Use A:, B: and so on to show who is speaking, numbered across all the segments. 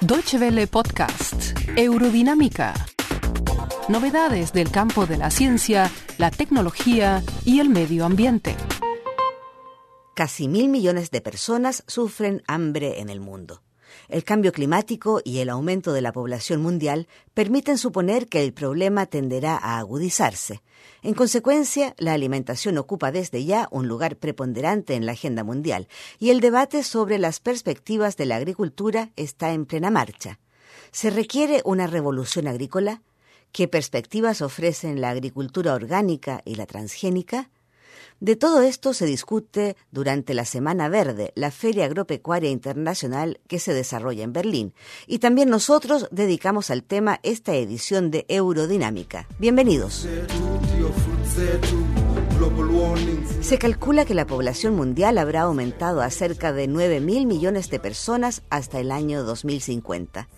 A: Deutsche Welle Podcast, Eurodinámica. Novedades del campo de la ciencia, la tecnología y el medio ambiente.
B: Casi mil millones de personas sufren hambre en el mundo. El cambio climático y el aumento de la población mundial permiten suponer que el problema tenderá a agudizarse. En consecuencia, la alimentación ocupa desde ya un lugar preponderante en la agenda mundial y el debate sobre las perspectivas de la agricultura está en plena marcha. ¿Se requiere una revolución agrícola? ¿Qué perspectivas ofrecen la agricultura orgánica y la transgénica? De todo esto se discute durante la Semana Verde, la Feria Agropecuaria Internacional que se desarrolla en Berlín. Y también nosotros dedicamos al tema esta edición de Eurodinámica. Bienvenidos. Se calcula que la población mundial habrá aumentado a cerca de 9 mil millones de personas hasta el año 2050.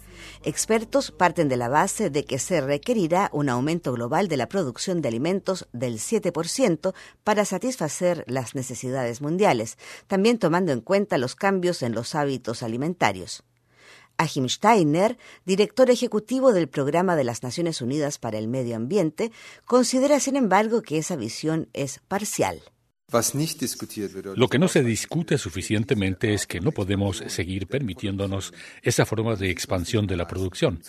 B: Expertos parten de la base de que se requerirá un aumento global de la producción de alimentos del 7% para satisfacer las necesidades mundiales, también tomando en cuenta los cambios en los hábitos alimentarios. Achim Steiner, director ejecutivo del Programa de las Naciones Unidas para el Medio Ambiente, considera, sin embargo, que esa visión es parcial.
C: Lo que no se discute suficientemente es que no podemos seguir permitiéndonos esa forma de expansión de la producción,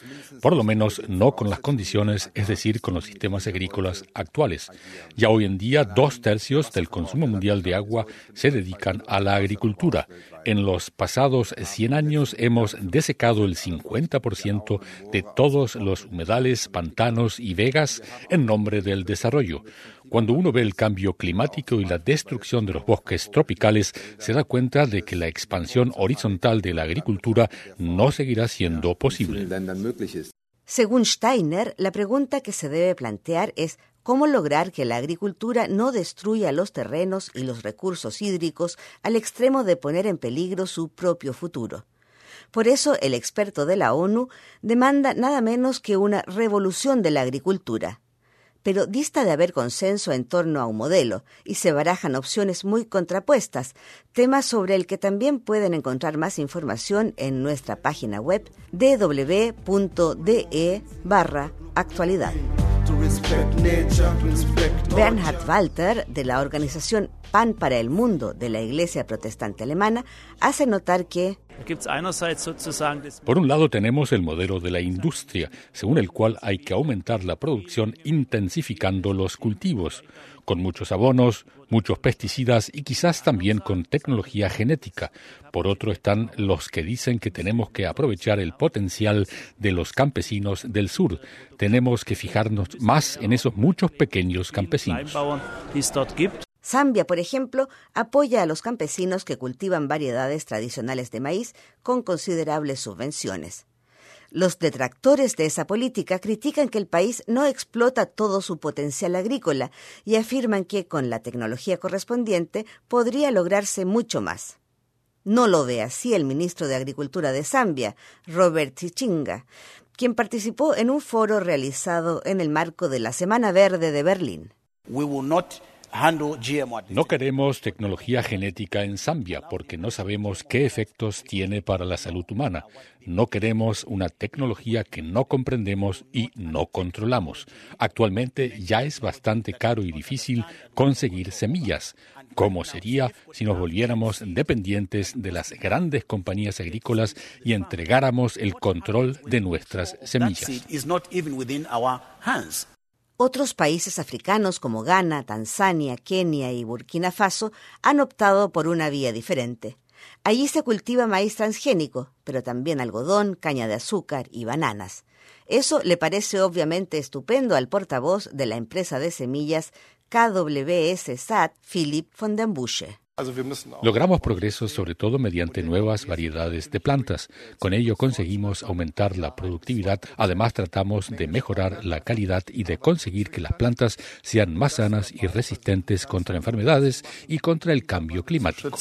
C: por lo menos no con las condiciones, es decir, con los sistemas agrícolas actuales. Ya hoy en día, dos tercios del consumo mundial de agua se dedican a la agricultura. En los pasados 100 años hemos desecado el 50% de todos los humedales, pantanos y vegas en nombre del desarrollo. Cuando uno ve el cambio climático y la destrucción de los bosques tropicales, se da cuenta de que la expansión horizontal de la agricultura no seguirá siendo posible.
B: Según Steiner, la pregunta que se debe plantear es cómo lograr que la agricultura no destruya los terrenos y los recursos hídricos al extremo de poner en peligro su propio futuro. Por eso el experto de la ONU demanda nada menos que una revolución de la agricultura pero dista de haber consenso en torno a un modelo y se barajan opciones muy contrapuestas, tema sobre el que también pueden encontrar más información en nuestra página web www.de barra actualidad. Bernhard Walter, de la organización Pan para el Mundo de la Iglesia Protestante Alemana, hace notar que
C: por un lado tenemos el modelo de la industria, según el cual hay que aumentar la producción intensificando los cultivos, con muchos abonos, muchos pesticidas y quizás también con tecnología genética. Por otro están los que dicen que tenemos que aprovechar el potencial de los campesinos del sur. Tenemos que fijarnos más en esos muchos pequeños campesinos.
B: Zambia, por ejemplo, apoya a los campesinos que cultivan variedades tradicionales de maíz con considerables subvenciones. Los detractores de esa política critican que el país no explota todo su potencial agrícola y afirman que con la tecnología correspondiente podría lograrse mucho más. No lo ve así el ministro de Agricultura de Zambia, Robert Chichinga, quien participó en un foro realizado en el marco de la Semana Verde de Berlín.
C: No queremos tecnología genética en Zambia porque no sabemos qué efectos tiene para la salud humana. No queremos una tecnología que no comprendemos y no controlamos. Actualmente ya es bastante caro y difícil conseguir semillas. ¿Cómo sería si nos volviéramos dependientes de las grandes compañías agrícolas y entregáramos el control de nuestras semillas?
B: Otros países africanos como Ghana, Tanzania, Kenia y Burkina Faso han optado por una vía diferente. Allí se cultiva maíz transgénico, pero también algodón, caña de azúcar y bananas. Eso le parece obviamente estupendo al portavoz de la empresa de semillas KWS SAT, Philip von den Busche.
C: Logramos progreso sobre todo mediante nuevas variedades de plantas. Con ello conseguimos aumentar la productividad. Además tratamos de mejorar la calidad y de conseguir que las plantas sean más sanas y resistentes contra enfermedades y contra el cambio climático.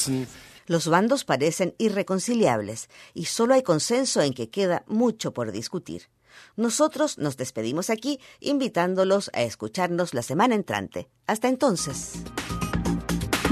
B: Los bandos parecen irreconciliables y solo hay consenso en que queda mucho por discutir. Nosotros nos despedimos aquí invitándolos a escucharnos la semana entrante. Hasta entonces.